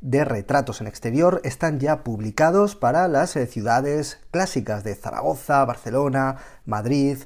de retratos en exterior están ya publicados para las eh, ciudades clásicas de Zaragoza, Barcelona, Madrid,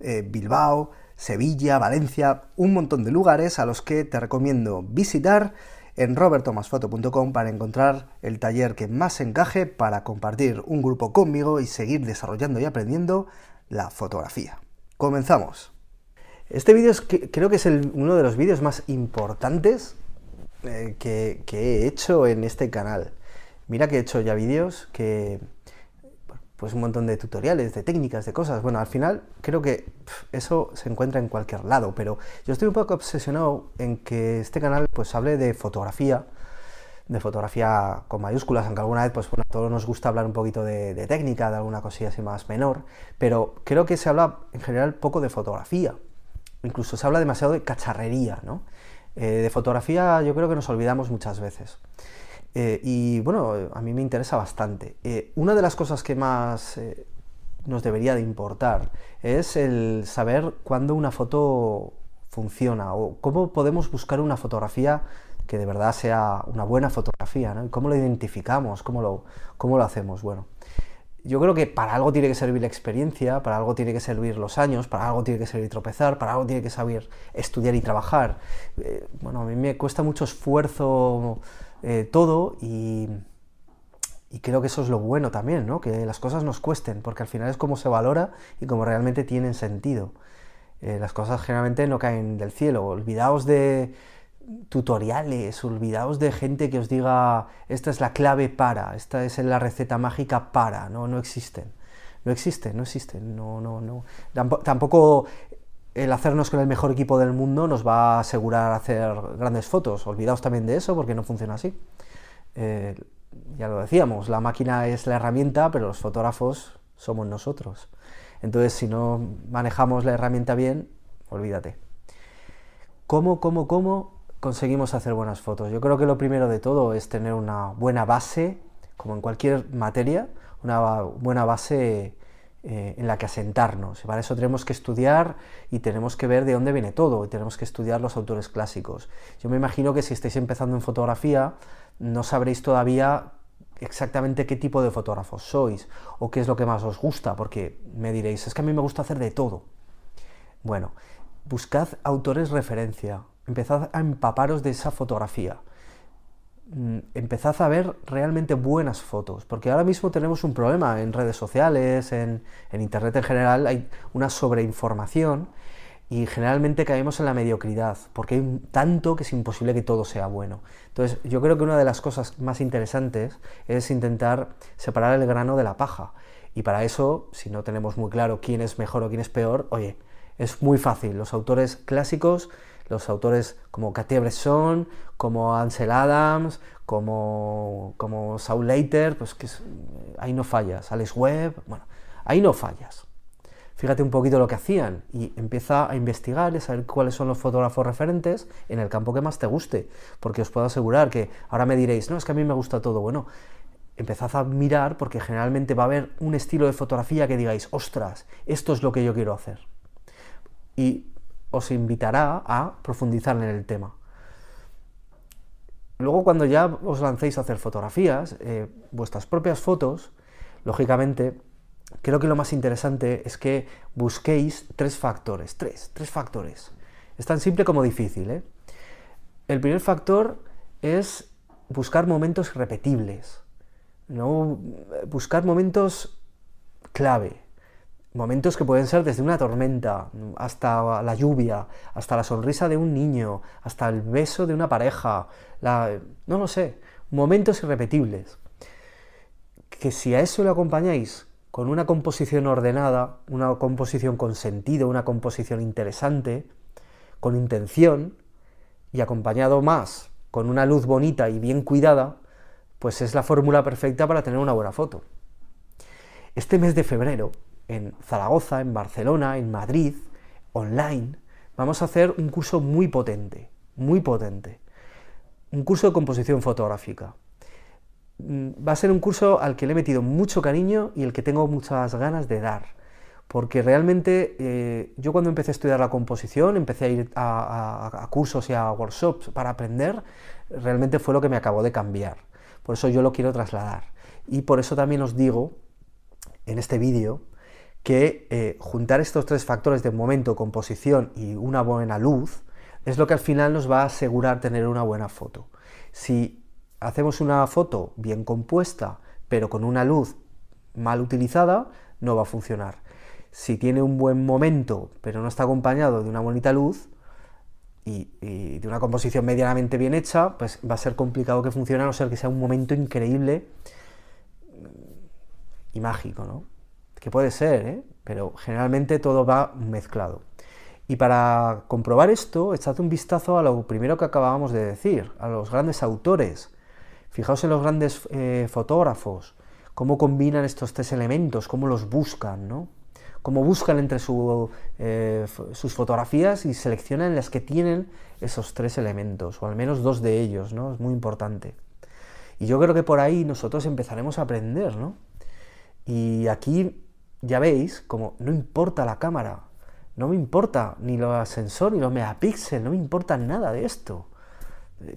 eh, Bilbao, Sevilla, Valencia, un montón de lugares a los que te recomiendo visitar en robertomasfoto.com para encontrar el taller que más encaje para compartir un grupo conmigo y seguir desarrollando y aprendiendo la fotografía. Comenzamos. Este vídeo creo que es uno de los vídeos más importantes eh, que, he hecho en este canal. Mira que he hecho ya vídeos que... Pues un montón de tutoriales, de técnicas, de cosas. Bueno, al final creo que eso se encuentra en cualquier lado, pero yo estoy un poco obsesionado en que este canal pues hable de fotografía, de fotografía con mayúsculas, aunque alguna vez, pues bueno, a todos nos gusta hablar un poquito de, de, técnica, de alguna cosilla así más menor, pero creo que se habla en general poco de fotografía, incluso se habla demasiado de cacharrería, ¿no? Eh, de fotografía yo creo que nos olvidamos muchas veces. Eh, y bueno, a mí me interesa bastante. Eh, una de las cosas que más nos debería de importar es el saber cuándo una foto funciona o cómo podemos buscar una fotografía que de verdad sea una buena fotografía, ¿no? Cómo lo identificamos, cómo lo, cómo lo hacemos. Bueno, yo creo que para algo tiene que servir la experiencia, para algo tiene que servir los años, para algo tiene que servir tropezar, para algo tiene que saber estudiar y trabajar. Eh, bueno, a mí me cuesta mucho esfuerzo eh, todo y, creo que eso es lo bueno también, ¿no? Que las cosas nos cuesten, porque al final es como se valora y como realmente tienen sentido. Eh, las cosas generalmente no caen del cielo. Olvidaos de, tutoriales, olvidaos de gente que os diga esta es la clave para, esta es la receta mágica para, no, no existen. No existen, no existen, no, no, no. Tampoco el hacernos con el mejor equipo del mundo nos va a asegurar hacer grandes fotos. Olvidaos también de eso porque no funciona así. Eh, ya lo decíamos, la máquina es la herramienta, pero los fotógrafos somos nosotros. Entonces, si no manejamos la herramienta bien, olvídate. ¿Cómo, cómo, cómo conseguimos hacer buenas fotos? Yo creo que lo primero de todo es tener una buena base, como en cualquier materia, una buena base eh, en la que asentarnos. Para eso tenemos que estudiar y tenemos que ver de dónde viene todo, y tenemos que estudiar los autores clásicos. Yo me imagino que si estáis empezando en fotografía, no sabréis todavía exactamente qué tipo de fotógrafos sois o qué es lo que más os gusta, porque me diréis, es que a mí me gusta hacer de todo. Bueno, buscad autores referencia, empezad a empaparos de esa fotografía. Mm, empezad a ver realmente buenas fotos, porque ahora mismo tenemos un problema en redes sociales, en, Internet en general, hay una sobreinformación y generalmente caemos en la mediocridad, porque hay tanto que es imposible que todo sea bueno. Entonces, yo creo que una de las cosas más interesantes es intentar separar el grano de la paja. Y para eso, si no tenemos muy claro quién es mejor o quién es peor, oye, es muy fácil. Los autores clásicos los autores como Cartier-Bresson, como Ansel Adams, como, como Saul Leiter, pues que ahí no fallas, Alex Webb, bueno, ahí no fallas. Fíjate un poquito lo que hacían y empieza a investigar y a saber cuáles son los fotógrafos referentes en el campo que más te guste, porque os puedo asegurar que ahora me diréis, no, es que a mí me gusta todo, bueno, empezad a mirar porque generalmente va a haber un estilo de fotografía que digáis, ostras, esto es lo que yo quiero hacer. Y os invitará a profundizar en el tema. Luego, cuando ya os lancéis a hacer fotografías, eh, vuestras propias fotos, lógicamente, creo que lo más interesante es que busquéis tres factores, tres, tres factores. Es tan simple como difícil. ¿eh? El primer factor es buscar momentos repetibles, ¿no? buscar momentos clave, Momentos que pueden ser desde una tormenta hasta la lluvia, hasta la sonrisa de un niño, hasta el beso de una pareja, la, no lo sé, momentos irrepetibles. Que si a eso le acompañáis con una composición ordenada, una composición con sentido, una composición interesante, con intención, y acompañado más con una luz bonita y bien cuidada, pues es la fórmula perfecta para tener una buena foto. Este mes de febrero en Zaragoza, en Barcelona, en Madrid, online, vamos a hacer un curso muy potente, muy potente. Un curso de composición fotográfica. Mm, va a ser un curso al que le he metido mucho cariño y el que tengo muchas ganas de dar. Porque realmente eh, yo cuando empecé a estudiar la composición, empecé a ir a, cursos y a workshops para aprender, realmente fue lo que me acabó de cambiar. Por eso yo lo quiero trasladar. Y por eso también os digo en este vídeo que eh, juntar estos tres factores de momento, composición y una buena luz es lo que al final nos va a asegurar tener una buena foto. Si hacemos una foto bien compuesta, pero con una luz mal utilizada, no va a funcionar. Si tiene un buen momento, pero no está acompañado de una bonita luz y, de una composición medianamente bien hecha, pues va a ser complicado que funcione, a no ser que sea un momento increíble y mágico, ¿no? Que puede ser, ¿eh? Pero generalmente todo va mezclado. Y para comprobar esto, echad un vistazo a lo primero que acabábamos de decir, a los grandes autores. Fijaos en los grandes eh, fotógrafos, cómo combinan estos tres elementos, cómo los buscan, ¿no? Cómo buscan entre eh, sus fotografías y seleccionan las que tienen esos tres elementos, o al menos dos de ellos, ¿no? Es muy importante. Y yo creo que por ahí nosotros empezaremos a aprender, ¿no? Y aquí ya veis como no importa la cámara, no me importa ni los sensor ni los megapíxeles, no me importa nada de esto.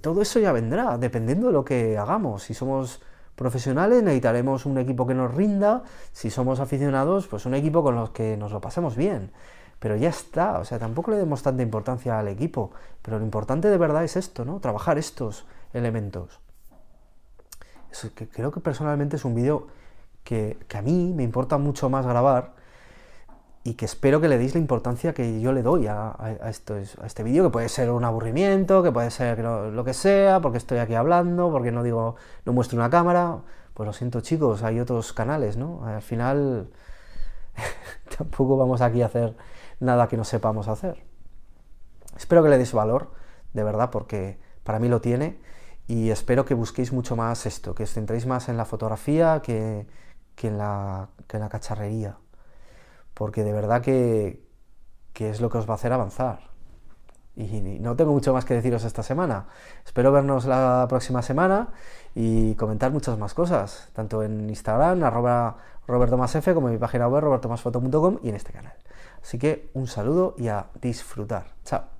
Todo eso ya vendrá, dependiendo de lo que hagamos. Si somos profesionales necesitaremos un equipo que nos rinda, si somos aficionados, pues un equipo con los que nos lo pasemos bien. Pero ya está, o sea, tampoco le demos tanta importancia al equipo, pero lo importante de verdad es esto, ¿no? Trabajar estos elementos. que creo que personalmente es un vídeo que, a mí me importa mucho más grabar y que espero que le deis la importancia que yo le doy a, esto, a este vídeo, que puede ser un aburrimiento, que puede ser lo, que sea, porque estoy aquí hablando, porque no digo, no muestro una cámara. Pues lo siento chicos, hay otros canales, ¿no? Al final tampoco vamos aquí a hacer nada que no sepamos hacer. Espero que le deis valor, de verdad, porque para mí lo tiene, y espero que busquéis mucho más esto, que os centréis más en la fotografía que, que en la, que la cacharrería. Porque de verdad que, que es lo que os va a hacer avanzar. Y no tengo mucho más que deciros esta semana. Espero vernos la próxima semana y comentar muchas más cosas, tanto en Instagram, arroba robertomasf, como en mi página web, robertomasfoto.com y en este canal. Así que un saludo y a disfrutar. Chao.